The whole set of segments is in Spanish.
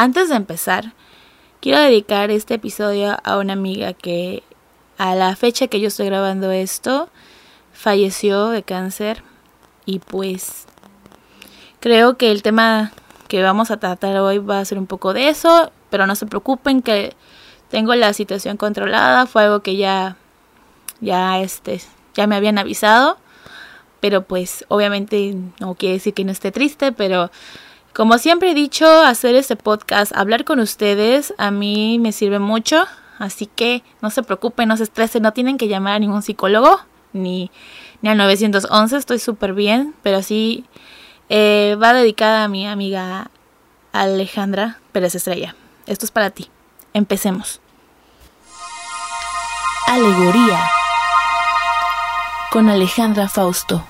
Antes de empezar, quiero dedicar este episodio a una amiga que a la fecha que yo estoy grabando esto falleció de cáncer y pues creo que el tema que vamos a tratar hoy va a ser un poco de eso, pero no se preocupen que tengo la situación controlada, fue algo que ya ya este ya me habían avisado, pero pues obviamente no quiere decir que no esté triste, pero como siempre he dicho, hacer este podcast, hablar con ustedes, a mí me sirve mucho, así que no se preocupen, no se estresen, no tienen que llamar a ningún psicólogo, ni, ni al 911, estoy súper bien, pero sí eh, va dedicada a mi amiga Alejandra Pérez Estrella. Esto es para ti. Empecemos. Alegoría con Alejandra Fausto.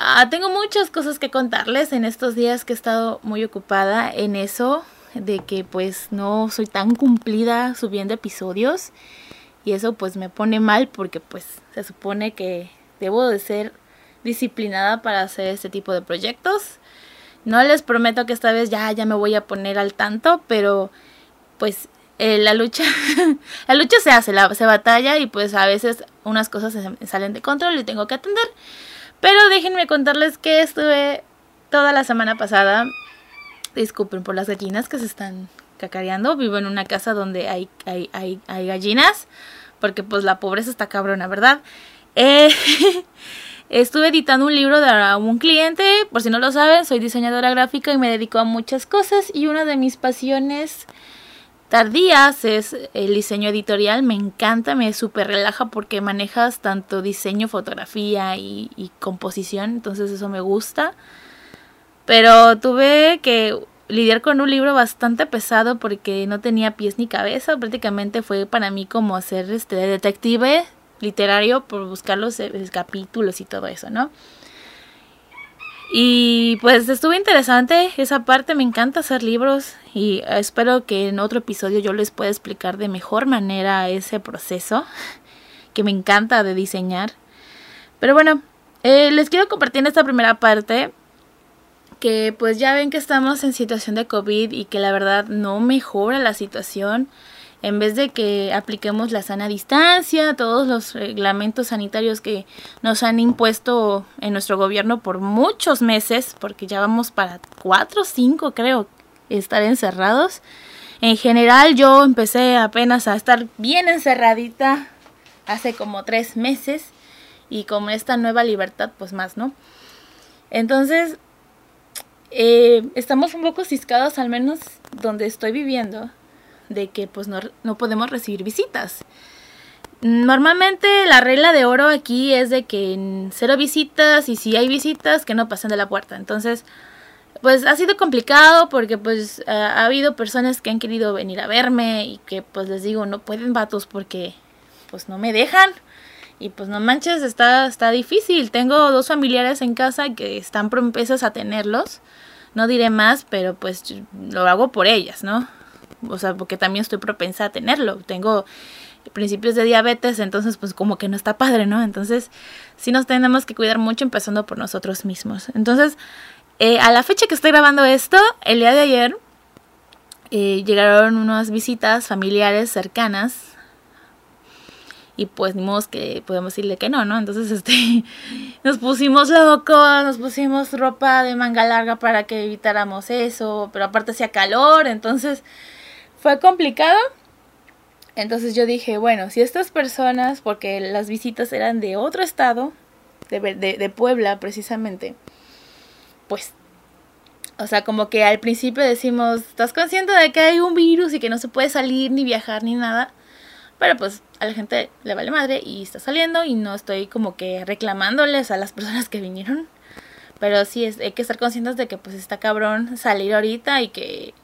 Ah, tengo muchas cosas que contarles en estos días que he estado muy ocupada en eso, de que pues no soy tan cumplida subiendo episodios y eso pues me pone mal porque pues se supone que debo de ser disciplinada para hacer este tipo de proyectos. No les prometo que esta vez ya ya me voy a poner al tanto, pero pues eh, la lucha la lucha se hace, se batalla y pues a veces unas cosas se salen de control y tengo que atender. Pero déjenme contarles que estuve toda la semana pasada. Disculpen por las gallinas que se están cacareando. Vivo en una casa donde hay, hay, hay, gallinas. Porque pues la pobreza está cabrona, ¿verdad? Eh, estuve editando un libro de un cliente. Por si no lo saben, soy diseñadora gráfica y me dedico a muchas cosas. Y una de mis pasiones tardías es el diseño editorial, me encanta, me súper relaja porque manejas tanto diseño, fotografía y, composición, entonces eso me gusta. Pero tuve que lidiar con un libro bastante pesado porque no tenía pies ni cabeza, prácticamente fue para mí como hacer este detective literario por buscar los eh, capítulos y todo eso, ¿no? Y pues estuvo interesante esa parte, me encanta hacer libros y espero que en otro episodio yo les pueda explicar de mejor manera ese proceso que me encanta de diseñar. Pero bueno, eh, les quiero compartir en esta primera parte que pues ya ven que estamos en situación de COVID y que la verdad no mejora la situación en vez de que apliquemos la sana distancia, todos los reglamentos sanitarios que nos han impuesto en nuestro gobierno por muchos meses, porque ya vamos para cuatro o cinco creo estar encerrados. En general yo empecé apenas a estar bien encerradita hace como tres meses y con esta nueva libertad pues más, ¿no? Entonces, eh, estamos un poco ciscados al menos donde estoy viviendo de que pues no, no podemos recibir visitas. Normalmente la regla de oro aquí es de que cero visitas y si hay visitas que no pasen de la puerta. Entonces, pues ha sido complicado porque pues ha habido personas que han querido venir a verme y que pues les digo no pueden vatos porque pues no me dejan. Y pues no manches, está, está difícil. Tengo dos familiares en casa que están propensas a tenerlos. No diré más, pero pues lo hago por ellas, ¿no? O sea, porque también estoy propensa a tenerlo. Tengo principios de diabetes, entonces pues como que no está padre, ¿no? Entonces sí nos tenemos que cuidar mucho empezando por nosotros mismos. Entonces, eh, a la fecha que estoy grabando esto, el día de ayer eh, llegaron unas visitas familiares cercanas y pues ni que podemos decirle que no, ¿no? Entonces este nos pusimos locos, nos pusimos ropa de manga larga para que evitáramos eso, pero aparte hacía calor, entonces fue complicado. Entonces yo dije, bueno, si estas personas, porque las visitas eran de otro estado, de, de, Puebla precisamente, pues, o sea, como que al principio decimos, ¿estás consciente de que hay un virus y que no se puede salir ni viajar ni nada? Pero pues a la gente le vale madre y está saliendo y no estoy como que reclamándoles a las personas que vinieron. Pero sí es, hay que estar conscientes de que pues está cabrón salir ahorita y que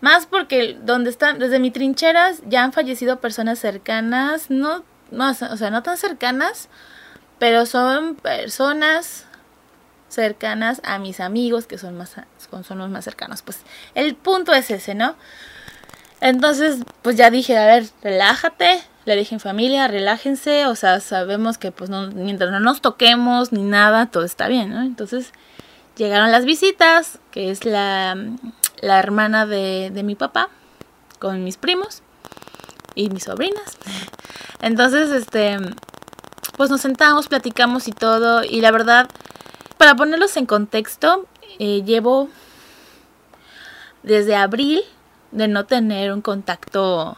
más porque donde están, desde mi trincheras ya han fallecido personas cercanas, no, no, o sea, no tan cercanas, pero son personas cercanas a mis amigos que son más son los más cercanos. Pues el punto es ese, ¿no? Entonces, pues ya dije, a ver, relájate, le dije en familia, relájense, o sea, sabemos que pues no, mientras no nos toquemos ni nada, todo está bien, ¿no? Entonces, llegaron las visitas, que es la la hermana de, de mi papá con mis primos y mis sobrinas. Entonces, este, pues nos sentamos, platicamos y todo. Y la verdad, para ponerlos en contexto, eh, llevo desde abril de no tener un contacto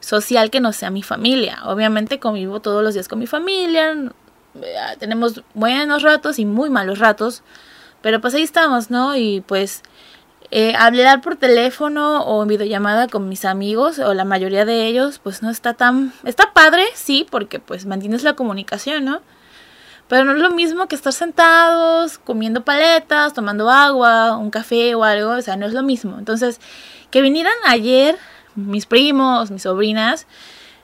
social que no sea mi familia. Obviamente convivo todos los días con mi familia, eh, tenemos buenos ratos y muy malos ratos, pero pues ahí estamos, ¿no? Y pues eh, hablar por teléfono o en videollamada con mis amigos o la mayoría de ellos pues no está tan está padre sí porque pues mantienes la comunicación no pero no es lo mismo que estar sentados comiendo paletas tomando agua un café o algo o sea no es lo mismo. Entonces que vinieran ayer mis primos mis sobrinas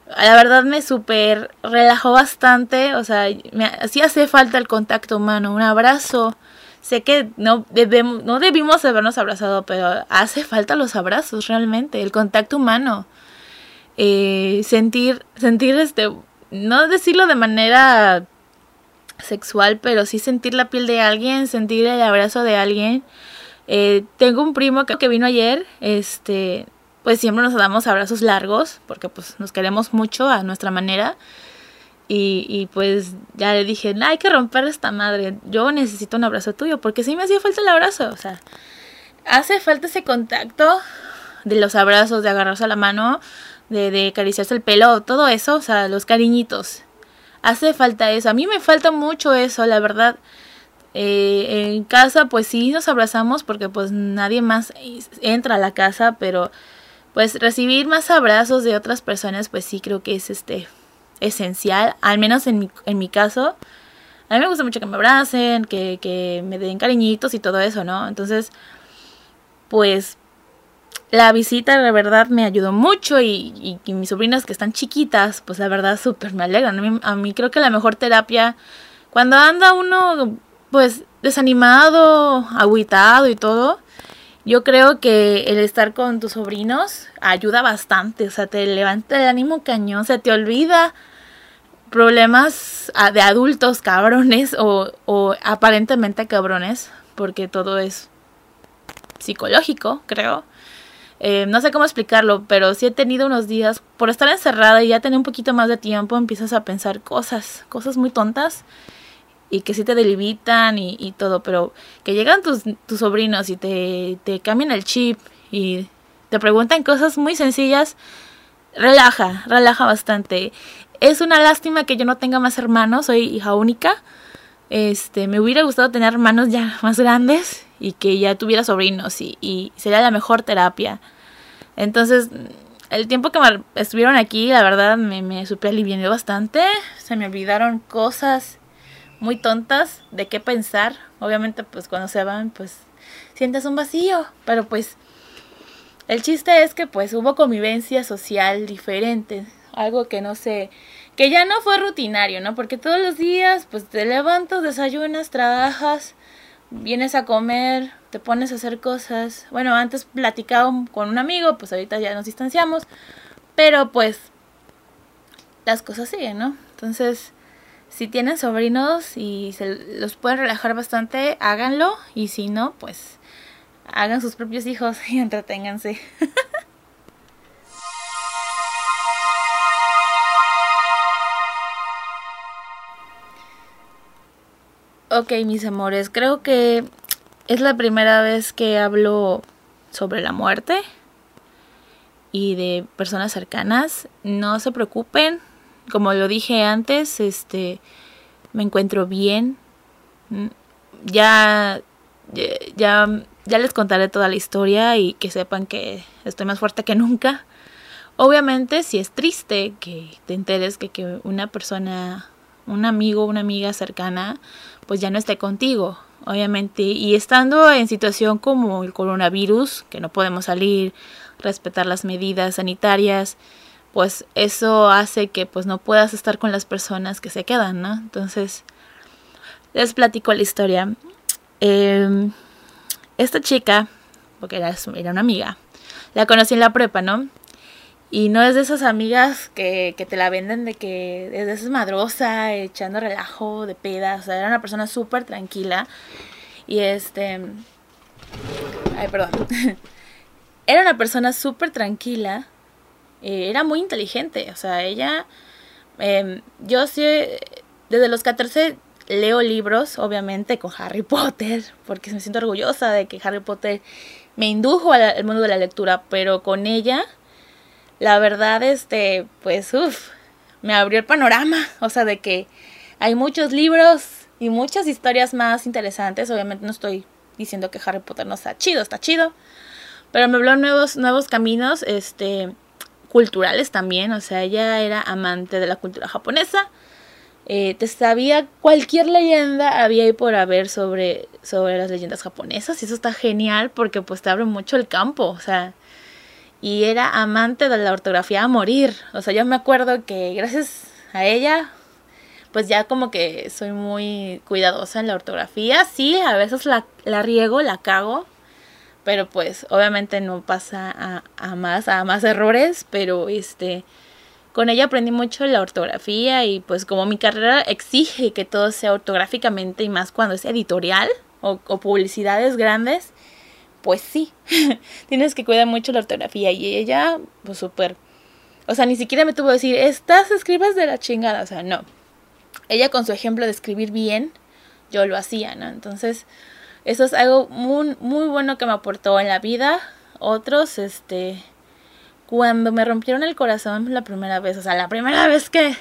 la verdad me súper relajó bastante o sea me sí hace falta el contacto humano un abrazo sé que no debemos, no debimos habernos abrazado, pero hace falta los abrazos realmente, el contacto humano. Eh, sentir, sentir este, no decirlo de manera sexual, pero sí sentir la piel de alguien, sentir el abrazo de alguien. Eh, tengo un primo que, que vino ayer, este, pues siempre nos damos abrazos largos, porque pues nos queremos mucho a nuestra manera. Y, pues ya le dije, hay que romper esta madre, yo necesito un abrazo tuyo, porque sí me hacía falta el abrazo, o sea, hace falta ese contacto de los abrazos, de agarrarse a la mano, de, de acariciarse el pelo, todo eso, o sea, los cariñitos. Hace falta eso, a mí me falta mucho eso, la verdad. Eh, en casa pues sí nos abrazamos porque pues nadie más entra a la casa, pero pues recibir más abrazos de otras personas pues sí creo que es este esencial, al menos en mi, en mi caso. A mí me gusta mucho que me abracen, que, que me den cariñitos y todo eso, ¿no? Entonces, pues la visita de verdad me ayudó mucho y, y, mis sobrinas que están chiquitas, pues la verdad súper me alegran. A mí, a mí, creo que la mejor terapia, cuando anda uno pues desanimado, agüitado y todo, yo creo que el estar con tus sobrinos ayuda bastante, o sea, te levanta el ánimo cañón, se te olvida problemas de adultos cabrones o, o aparentemente cabrones, porque todo es psicológico, creo. Eh, no sé cómo explicarlo, pero sí he tenido unos días, por estar encerrada y ya tener un poquito más de tiempo, empiezas a pensar cosas, cosas muy tontas y que sí te delimitan y, y todo, pero que llegan tus, tus sobrinos y te, te cambian el chip y te preguntan cosas muy sencillas, relaja, relaja bastante. Es una lástima que yo no tenga más hermanos, soy hija única. Este, me hubiera gustado tener hermanos ya más grandes y que ya tuviera sobrinos y, y sería la mejor terapia. Entonces, el tiempo que estuvieron aquí, la verdad, me, me super alivió bastante. Se me olvidaron cosas muy tontas de qué pensar. Obviamente, pues cuando se van, pues sientes un vacío. Pero pues, el chiste es que pues hubo convivencia social diferente algo que no sé, que ya no fue rutinario, ¿no? Porque todos los días, pues te levantas, desayunas, trabajas, vienes a comer, te pones a hacer cosas. Bueno, antes platicaba con un amigo, pues ahorita ya nos distanciamos, pero pues las cosas siguen, ¿no? Entonces, si tienen sobrinos y se los pueden relajar bastante, háganlo, y si no, pues hagan sus propios hijos y entreténganse. Ok, mis amores, creo que es la primera vez que hablo sobre la muerte y de personas cercanas. No se preocupen, como lo dije antes, este me encuentro bien. Mm, ya ya ya les contaré toda la historia y que sepan que estoy más fuerte que nunca. Obviamente, si es triste que te enteres que, que una persona, un amigo, una amiga cercana pues ya no esté contigo, obviamente. Y estando en situación como el coronavirus, que no podemos salir, respetar las medidas sanitarias, pues eso hace que pues no puedas estar con las personas que se quedan, ¿no? Entonces, les platico la historia. Em, esta chica, porque era, era una amiga, la conocí en la prepa, ¿no? Y no es de esas amigas que, que te la venden de que es de esas madrosa, echando relajo de pedas. O sea, era una persona súper tranquila. Y este. Ay, perdón. era una persona súper tranquila, eh, era muy inteligente, o sea, ella, em, yo sé, desde los 14 leo libros, obviamente, con Harry Potter, porque me siento orgullosa de que Harry Potter me indujo al, mundo de la lectura, pero con ella, la verdad, este, pues, uff, me abrió el panorama, o sea, de que hay muchos libros y muchas historias más interesantes, obviamente no estoy diciendo que Harry Potter no está chido, está chido, pero me habló nuevos, nuevos caminos, este, culturales también, o sea, ella era amante de la cultura japonesa, eh, te sabía cualquier leyenda había ahí por haber sobre, sobre las leyendas japonesas y eso está genial porque pues te abre mucho el campo, o sea, y era amante de la ortografía a morir, o sea, yo me acuerdo que gracias a ella pues ya como que soy muy cuidadosa en la ortografía, sí, a veces la, la riego, la cago, pero pues obviamente no pasa a, a más, a más errores, pero este con ella aprendí mucho la ortografía y pues como mi carrera exige que todo sea ortográficamente y más cuando es editorial o, publicidades grandes, pues sí, tienes que cuidar mucho la ortografía y ella pues súper, o sea, ni siquiera me tuvo que decir, estás escribes de la chingada, o sea, no. Ella con su ejemplo de escribir bien, yo lo hacía, ¿no? Entonces, eso es algo muy, muy bueno que me aportó en la vida. Otros, este, cuando me rompieron el corazón la primera vez, o sea, la primera vez que,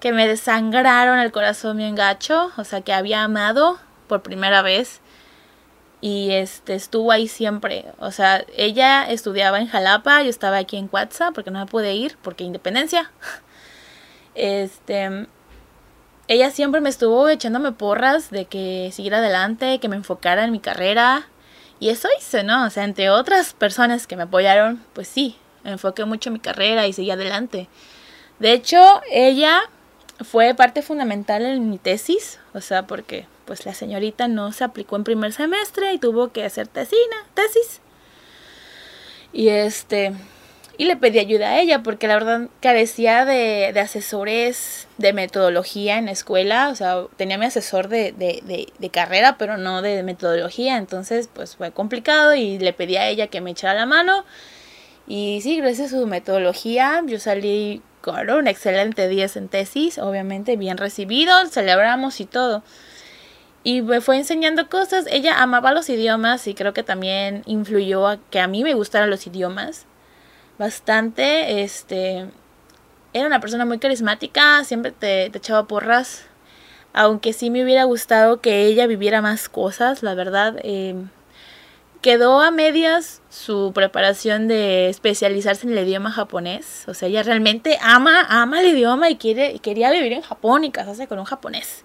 que me desangraron el corazón bien gacho, o sea, que había amado por primera vez y este estuvo ahí siempre, o sea, ella estudiaba en Jalapa, yo estaba aquí en Cuatza porque no me pude ir porque independencia. Este ella siempre me estuvo echándome porras de que siguiera adelante, que me enfocara en mi carrera. Y eso hice, ¿no? O sea, entre otras personas que me apoyaron, pues sí, enfoqué mucho en mi carrera y seguí adelante. De hecho, ella fue parte fundamental en mi tesis, o sea, porque pues la señorita no se aplicó en primer semestre y tuvo que hacer tesis. Y este, y le pedí ayuda a ella porque la verdad carecía de, asesores de metodología en la escuela, o sea, tenía mi asesor de, de, de, carrera, pero no de metodología, entonces pues fue complicado y le pedí a ella que me echara la mano y sí, gracias a su metodología yo salí con un excelente 10 en tesis, obviamente bien recibido, celebramos y todo. Y me fue enseñando cosas, ella amaba los idiomas y creo que también influyó a que a mí me gustaran los idiomas bastante, este, era una persona muy carismática, siempre te, te echaba porras, aunque sí me hubiera gustado que ella viviera más cosas, la verdad. Eh, quedó a medias su preparación de especializarse en el idioma japonés. O sea, ella realmente ama, ama el idioma y quiere, quería vivir en Japón y casarse con un japonés.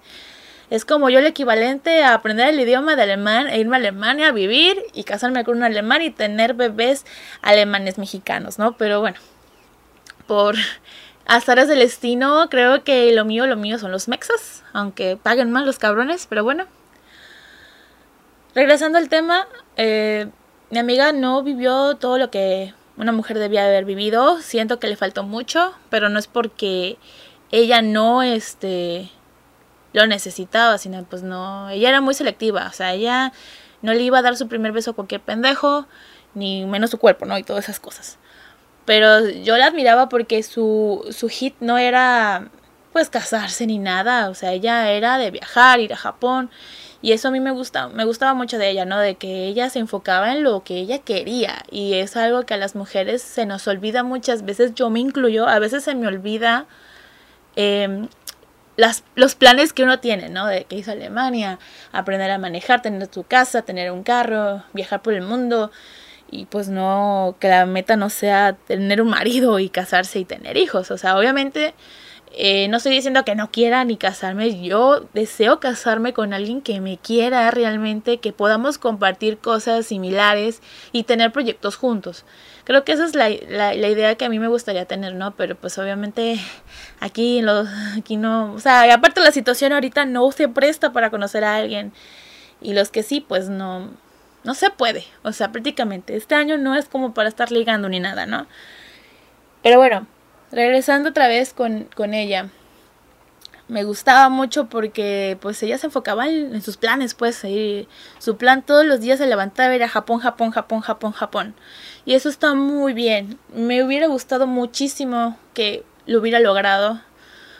Es como yo el equivalente a aprender el idioma de alemán e irme a Alemania a vivir y casarme con un alemán y tener bebés alemanes mexicanos, ¿no? Pero bueno, por azares del destino, creo que lo mío, lo mío son los mexas, aunque paguen más los cabrones, pero bueno. Regresando al tema, eh, mi amiga no vivió todo lo que una mujer debía haber vivido. Siento que le faltó mucho, pero no es porque ella no este lo necesitaba, sino pues no, ella era muy selectiva, o sea, ella no le iba a dar su primer beso a cualquier pendejo, ni menos su cuerpo, ¿no? Y todas esas cosas. Pero yo la admiraba porque su, su hit no era pues casarse ni nada, o sea, ella era de viajar, ir a Japón y eso a mí me gusta, me gustaba mucho de ella, ¿no? De que ella se enfocaba en lo que ella quería. Y es algo que a las mujeres se nos olvida muchas veces. Yo me incluyo, a veces se me olvida em, las, los planes que uno tiene, ¿no? De que hizo Alemania, aprender a manejar, tener tu casa, tener un carro, viajar por el mundo. Y pues no, que la meta no sea tener un marido y casarse y tener hijos. O sea, obviamente eh, no estoy diciendo que no quiera ni casarme, yo deseo casarme con alguien que me quiera realmente, que podamos compartir cosas similares y tener proyectos juntos. Creo que esa es la, la, idea que a mí me gustaría tener, ¿no? Pero pues obviamente aquí, aquí no, o sea, aparte la situación ahorita no se presta para conocer a alguien y los que sí, pues no, no se puede, o sea, prácticamente este año no es como para estar ligando ni nada, ¿no? Pero bueno, regresando otra vez con, ella. me gustaba mucho porque pues ella se enfocaba en, sus planes, pues su plan todos los días se levantaba era Japón, Japón, Japón, Japón, Japón. Y eso está muy bien. Me hubiera gustado muchísimo que lo hubiera logrado.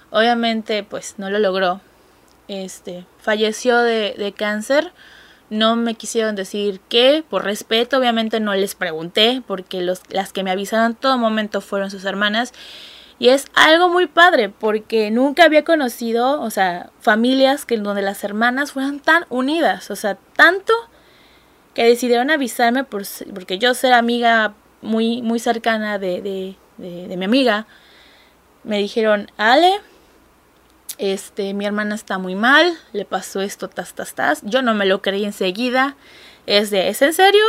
Obviamente pues no lo logró. Este, falleció de, de cáncer. No me quisieron decir qué, por respeto, obviamente no les pregunté, porque los, las que me avisaron en todo momento fueron sus hermanas. Y es algo muy padre porque nunca había conocido, o sea, familias que donde las hermanas fueran tan unidas, o sea, tanto que decidieron avisarme por, porque yo ser amiga muy, muy cercana de, de, de, mi amiga, me dijeron, Ale, este, mi hermana está muy mal, le pasó esto, tas, tas, tas. Yo no me lo creí enseguida. Es de, ¿es en serio?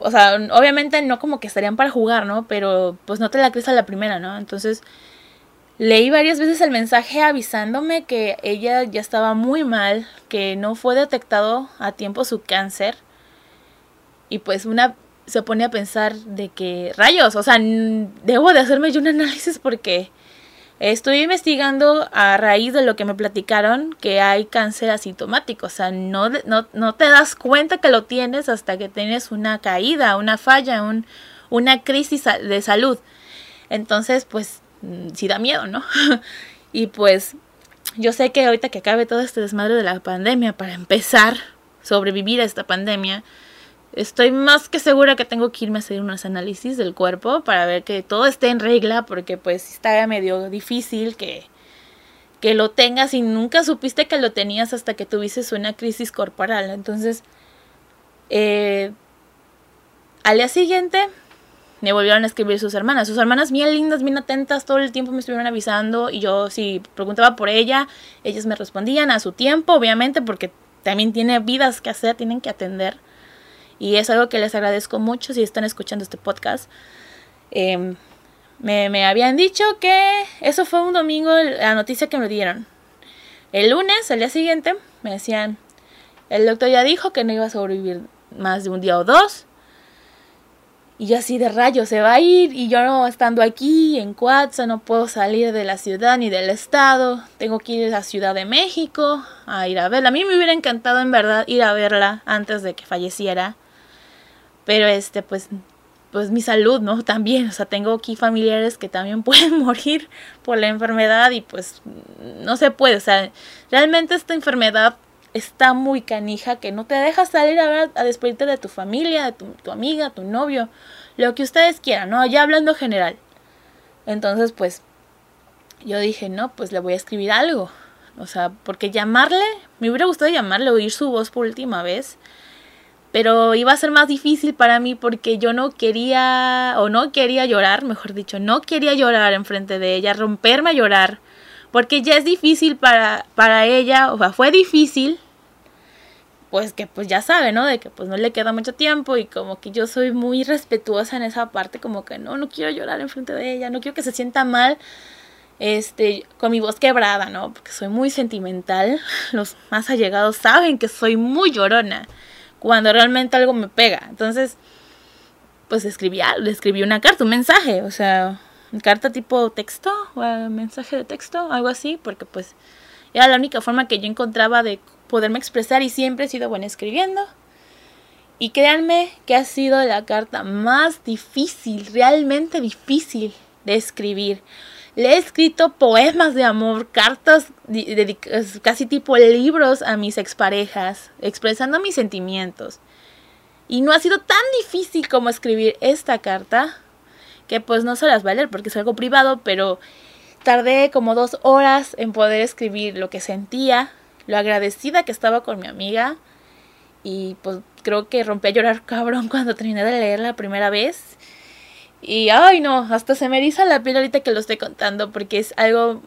o sea, obviamente no como que estarían para jugar, ¿no? Pero pues no te la crees a la primera, ¿no? Entonces leí varias veces el mensaje avisándome que ella ya estaba muy mal, que no fue detectado a tiempo su cáncer. Y pues una se pone a pensar de que rayos, o sea, debo de hacerme yo un análisis porque Estoy investigando a raíz de lo que me platicaron que hay cáncer asintomático, o sea, no, no, no te das cuenta que lo tienes hasta que tienes una caída, una falla, un, una crisis de salud. Entonces, pues, mm, sí da miedo, ¿no? y pues, yo sé que ahorita que acabe todo este desmadre de la pandemia, para empezar, sobrevivir a esta pandemia, Estoy más que segura que tengo que irme a hacer unos análisis del cuerpo para ver que todo esté en regla, porque pues está medio difícil que, que lo tengas y nunca supiste que lo tenías hasta que tuviste una crisis corporal. Entonces, eh, al día siguiente me volvieron a escribir sus hermanas. Sus hermanas bien lindas, bien atentas, todo el tiempo me estuvieron avisando y yo si preguntaba por ella, ellas me respondían a su tiempo, obviamente, porque también tiene vidas que hacer, tienen que atender. Y es algo que les agradezco mucho si están escuchando este podcast. Em, me, habían dicho que eso fue un domingo la noticia que me dieron. El lunes, el día siguiente, me decían, el doctor ya dijo que no iba a sobrevivir más de un día o dos. Y yo así de rayo, se va a ir y yo no estando aquí en Cuatza no puedo salir de la ciudad ni del estado. Tengo que ir a la Ciudad de México a ir a verla. A mí me hubiera encantado en verdad ir a verla antes de que falleciera. Pero este, pues, pues mi salud, ¿no? También, o sea, tengo aquí familiares que también pueden morir por la enfermedad y pues no se puede, o sea, realmente esta enfermedad está muy canija que no te deja salir a, ver, a despedirte de tu familia, de tu, tu amiga, tu novio, lo que ustedes quieran, ¿no? Ya hablando general. Entonces, pues, yo dije, no, pues le voy a escribir algo. O sea, porque llamarle, me hubiera gustado llamarle, oír su voz por última vez pero iba a ser más difícil para mí porque yo no quería, o no quería llorar, mejor dicho, no quería llorar enfrente de ella, romperme a llorar, porque ya es difícil para, para ella, o sea, fue difícil, pues que pues ya sabe, ¿no? De que pues no le queda mucho tiempo y como que yo soy muy respetuosa en esa parte, como que no, no quiero llorar enfrente de ella, no quiero que se sienta mal, este, con mi voz quebrada, ¿no? Porque soy muy sentimental, los más allegados saben que soy muy llorona cuando realmente algo me pega. Entonces, pues escribí, le escribí una carta, un mensaje, o sea, carta tipo texto, o mensaje de texto, algo así, porque pues era la única forma que yo encontraba de poderme expresar y siempre he sido buena escribiendo. Y créanme que ha sido la carta más difícil, realmente difícil de escribir. Le he escrito poemas de amor, cartas casi tipo libros a mis exparejas, expresando mis sentimientos. Y no ha sido tan difícil como escribir esta carta, que pues no se las va a leer porque es algo privado, pero tardé como dos horas en poder escribir lo que sentía, lo agradecida que estaba con mi amiga. Y pues creo que rompí a llorar cabrón cuando terminé de leer la primera vez. Y ay no, hasta se me eriza la piel ahorita que lo estoy contando porque es algo...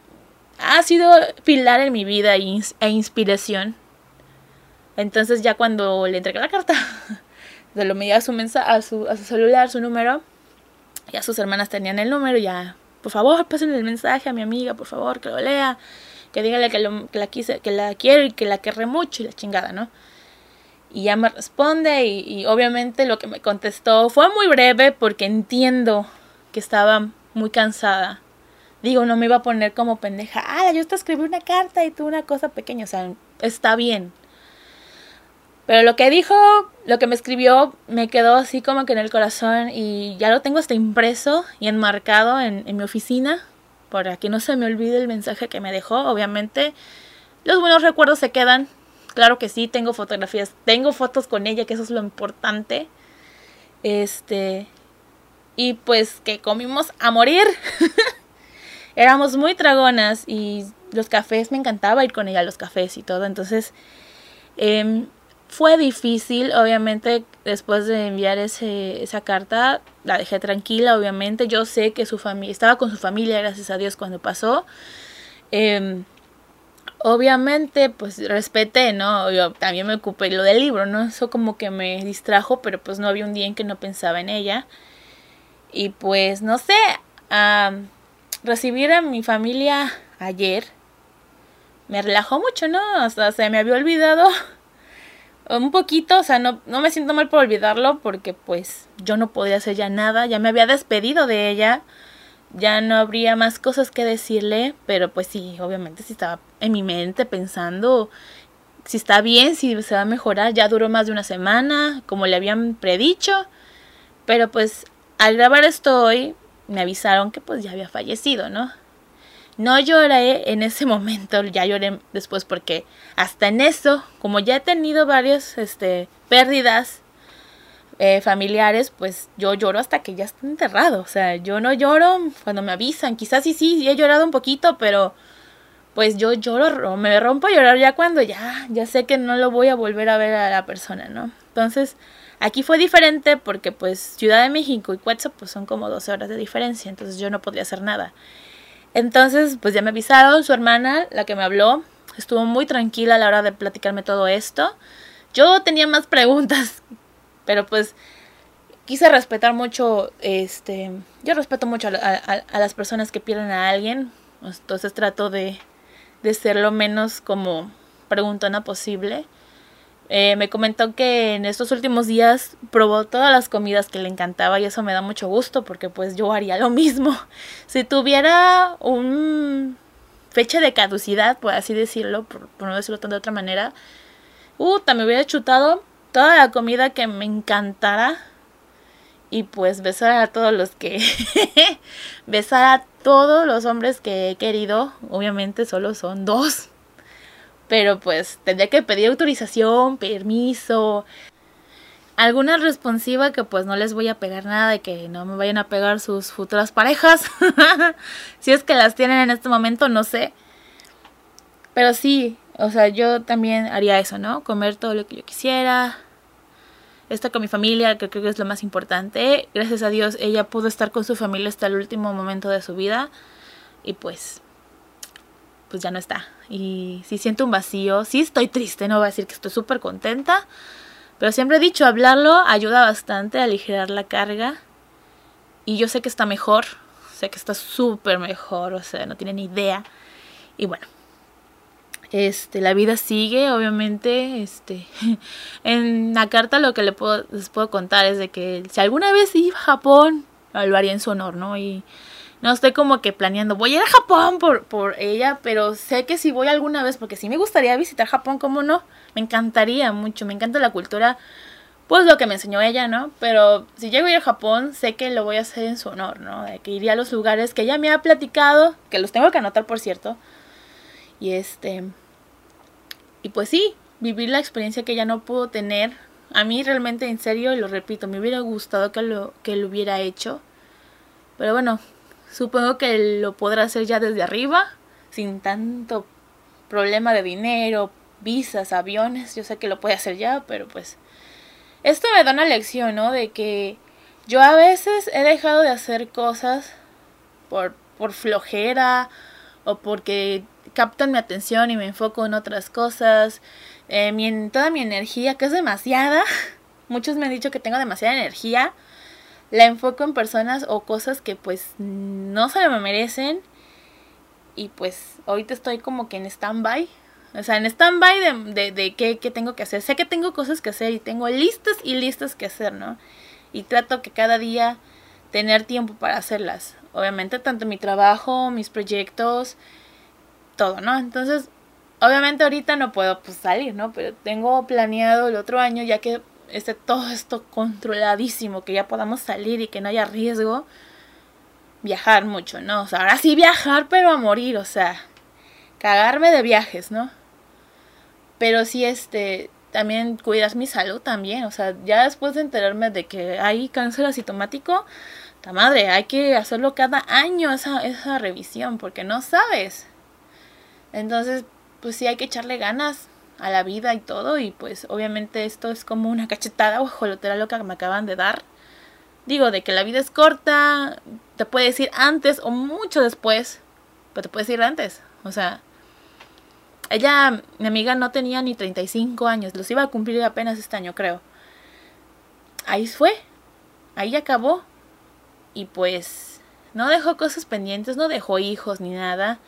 Ha sido pilar en mi vida e inspiración. Entonces ya cuando le entregué la carta, se lo medía a su, mensaje, a, su, a su celular, su número. Ya sus hermanas tenían el número, ya, por favor, pasen el mensaje a mi amiga, por favor, que lo lea, que dígale que, lo, que la quise, que la quiero y que la querré mucho y la chingada, ¿no? Y ya me responde y, obviamente lo que me contestó fue muy breve porque entiendo que estaba muy cansada digo, no me iba a poner como pendeja, ah, yo te escribí una carta y tú una cosa pequeña, o sea, está bien. Pero lo que dijo, lo que me escribió, me quedó así como que en el corazón y ya lo tengo hasta impreso y enmarcado en, mi oficina para que no se me olvide el mensaje que me dejó. Obviamente, los buenos recuerdos se quedan. Claro que sí, tengo fotografías, tengo fotos con ella, que eso es lo importante. Este, y pues que comimos a morir. Éramos muy dragonas y los cafés, me encantaba ir con ella a los cafés y todo. Entonces, eh, fue difícil, obviamente, después de enviar ese, esa carta, la dejé tranquila, obviamente. Yo sé que su familia, estaba con su familia, gracias a Dios, cuando pasó. Em, obviamente, pues respeté, ¿no? Yo también me ocupé lo del libro, ¿no? Eso como que me distrajo, pero pues no había un día en que no pensaba en ella. Y pues, no sé, recibir a mi familia ayer me relajó mucho, ¿no? Hasta se me había olvidado un poquito, o sea, no, no me siento mal por olvidarlo porque pues yo no podía hacer ya nada, ya me había despedido de ella, ya no habría más cosas que decirle, pero pues sí, obviamente sí estaba en mi mente pensando si está bien, si se va a mejorar, ya duró más de una semana, como le habían predicho, pero pues al grabar esto hoy me avisaron que pues ya había fallecido, ¿no? No lloré en ese momento, ya lloré después porque hasta en eso, como ya he tenido varias este, pérdidas eh, familiares, pues yo lloro hasta que ya está enterrado. O sea, yo no lloro cuando me avisan. Quizás sí, sí, he llorado un poquito, pero pues yo lloro, me rompo a llorar ya cuando ya, ya sé que no lo voy a volver a ver a la persona, ¿no? Entonces, aquí fue diferente porque pues Ciudad de México y Cuetzo pues son como 12 horas de diferencia, entonces yo no podía hacer nada. Entonces, pues ya me avisaron, su hermana, la que me habló, estuvo muy tranquila a la hora de platicarme todo esto. Yo tenía más preguntas, pero pues quise respetar mucho, este, yo respeto mucho a, las personas que pierden a alguien, entonces trato de, de ser lo menos como preguntona posible. Eh, me comentó que en estos últimos días probó todas las comidas que le encantaba y eso me da mucho gusto porque pues yo haría lo mismo. Si tuviera un fecha de caducidad, por así decirlo, por, no decirlo de otra manera, uh, también hubiera chutado toda la comida que me encantara y pues besar a todos los que besar a todos los hombres que he querido, obviamente solo son dos pero pues tendría que pedir autorización, permiso, alguna responsiva que pues no les voy a pegar nada y que no me vayan a pegar sus futuras parejas. si es que las tienen en este momento, no sé. Pero sí, o sea, yo también haría eso, ¿no? Comer todo lo que yo quisiera. Estar con mi familia, que creo que es lo más importante. Gracias a Dios, ella pudo estar con su familia hasta el último momento de su vida. Y pues pues ya no está. Y si siento un vacío, sí estoy triste, no voy a decir que estoy súper contenta, pero siempre he dicho, hablarlo ayuda bastante a aligerar la carga. Y yo sé que está mejor, sé que está súper mejor, o sea, no tiene ni idea. Y bueno, este, la vida sigue, obviamente, este, en la carta lo que le puedo, les puedo contar es de que si alguna vez iba a Japón, lo haría en su honor, ¿no? Y no estoy como que planeando, voy a ir a Japón por, por ella, pero sé que si voy alguna vez, porque sí me gustaría visitar Japón, ¿cómo no? Me encantaría mucho, me encanta la cultura, pues lo que me enseñó ella, ¿no? Pero si llego a ir a Japón, sé que lo voy a hacer en su honor, ¿no? De que iría a los lugares que ella me ha platicado, que los tengo que anotar, por cierto. Y este... Y pues sí, vivir la experiencia que ella no pudo tener. A mí realmente, en serio, y lo repito, me hubiera gustado que lo, que lo hubiera hecho. Pero bueno, Supongo que lo podrá hacer ya desde arriba, sin tanto problema de dinero, visas, aviones. Yo sé que lo puede hacer ya, pero pues esto me da una lección, ¿no? De que yo a veces he dejado de hacer cosas por, por flojera o porque captan mi atención y me enfoco en otras cosas. Eh, toda mi energía, que es demasiada. Muchos me han dicho que tengo demasiada energía la enfoco en personas o cosas que pues no se me merecen y pues ahorita estoy como que en stand-by. O sea, en stand-by de, de, de qué, qué, tengo que hacer. Sé que tengo cosas que hacer y tengo listas y listas que hacer, ¿no? Y trato que cada día tener tiempo para hacerlas. Obviamente, tanto mi trabajo, mis proyectos, todo, ¿no? Entonces, obviamente ahorita no puedo pues, salir, ¿no? Pero tengo planeado el otro año, ya que esté todo esto controladísimo, que ya podamos salir y que no haya riesgo, viajar mucho, ¿no? O sea, ahora sí viajar, pero a morir, o sea, cagarme de viajes, ¿no? Pero sí, este, también cuidas mi salud también, o sea, ya después de enterarme de que hay cáncer asintomático, la madre, hay que hacerlo cada año esa, esa revisión, porque no sabes. Entonces, pues sí hay que echarle ganas a la vida y todo, y pues obviamente esto es como una cachetada o jolotera loca que me acaban de dar. Digo, de que la vida es corta, te puede decir antes o mucho después, pero te puede decir antes, o sea, ella, mi amiga, no tenía ni 35 años, los iba a cumplir apenas este año, creo. Ahí fue, ahí acabó. Y pues no dejó cosas pendientes, no dejó hijos ni nada.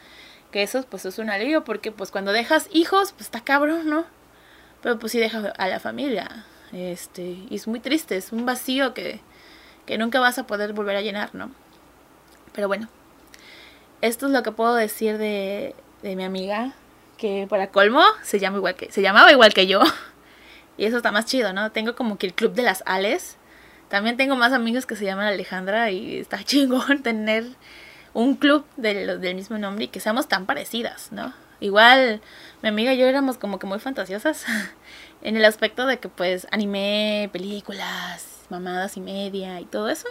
Que eso pues es un alivio porque pues cuando dejas hijos, pues está cabrón, ¿no? Pero pues sí deja a la familia. Este, y es muy triste, es un vacío que, que nunca vas a poder volver a llenar, ¿no? Pero bueno, esto es lo que puedo decir de, de mi amiga que para colmo se llama igual que se llamaba igual que yo. Y eso está más chido, ¿no? Tengo como que el club de las Ales. También tengo más amigos que se llaman Alejandra y está chingón tener un club del, del mismo nombre y que seamos tan parecidas, ¿no? Igual mi amiga y yo éramos como que muy fantasiosas en el aspecto de que pues animé películas, mamadas y media y todo eso.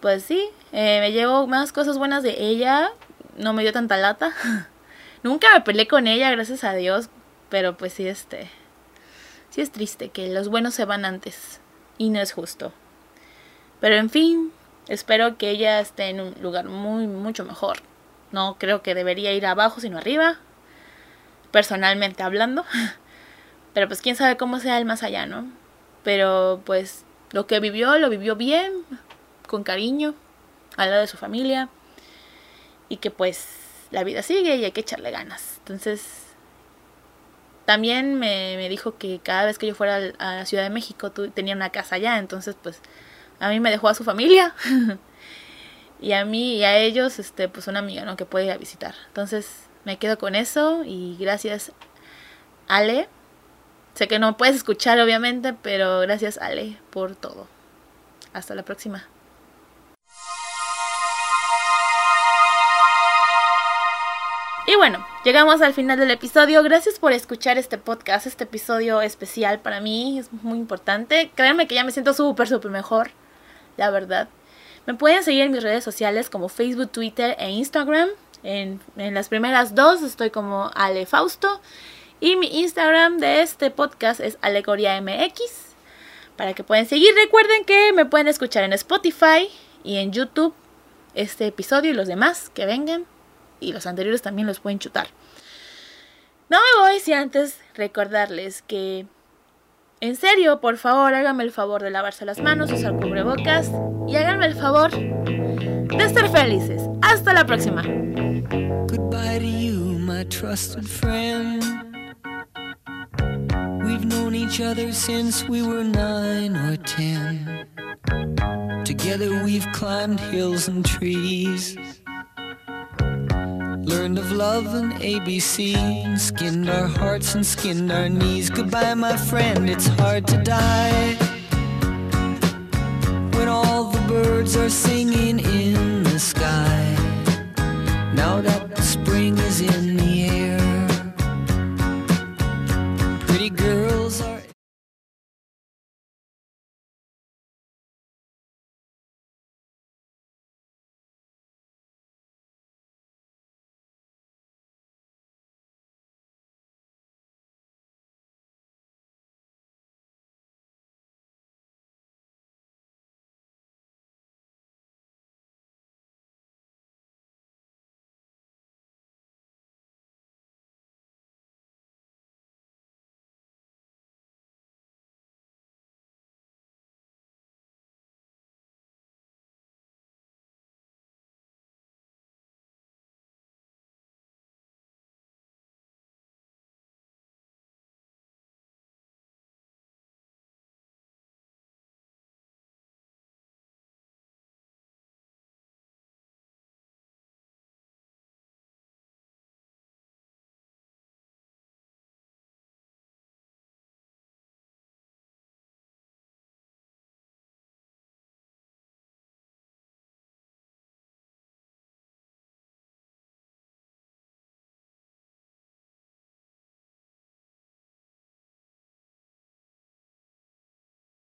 Pues sí, eh, me llevo más cosas buenas de ella, no me dio tanta lata. Nunca me peleé con ella, gracias a Dios. Pero pues sí, este. Sí es triste que los buenos se van antes. Y no es justo. Pero en fin, espero que ella esté en un lugar muy, mucho mejor. No creo que debería ir abajo, sino arriba. Personalmente hablando. Pero pues quién sabe cómo sea el más allá, ¿no? Pero pues lo que vivió, lo vivió bien, con cariño, al lado de su familia. Y que pues la vida sigue y hay que echarle ganas. Entonces, también me, me dijo que cada vez que yo fuera a la Ciudad de México tú, tenía una casa allá, entonces pues a mí me dejó a su familia y a mí y a ellos este pues una amiga, ¿no? que puede ir a visitar. Entonces, me quedo con eso y gracias Ale. Sé que no puedes escuchar obviamente, pero gracias Ale por todo. Hasta la próxima. Y bueno, llegamos al final del episodio. Gracias por escuchar este podcast, este episodio especial para mí. Es muy importante. Créanme que ya me siento súper, súper mejor. La verdad. Me pueden seguir en mis redes sociales como Facebook, Twitter e Instagram. En, las primeras dos estoy como Ale Fausto. Y mi Instagram de este podcast es AlegoriaMX. Para que puedan seguir. Recuerden que me pueden escuchar en Spotify y en YouTube este episodio y los demás que vengan y los anteriores también los pueden chutar. No me voy si antes recordarles que, en serio, por favor, háganme el favor de lavarse las manos, usar cubrebocas y háganme el favor de estar felices. Hasta la próxima. Goodbye to you, my trusted friend. We've known each other since we were nine or ten. Together we've climbed hills and trees. Learned of love and ABC, skinned our hearts and skinned our knees. Goodbye, my friend, it's hard to die. When all the birds are singing in the sky. Now that the spring is in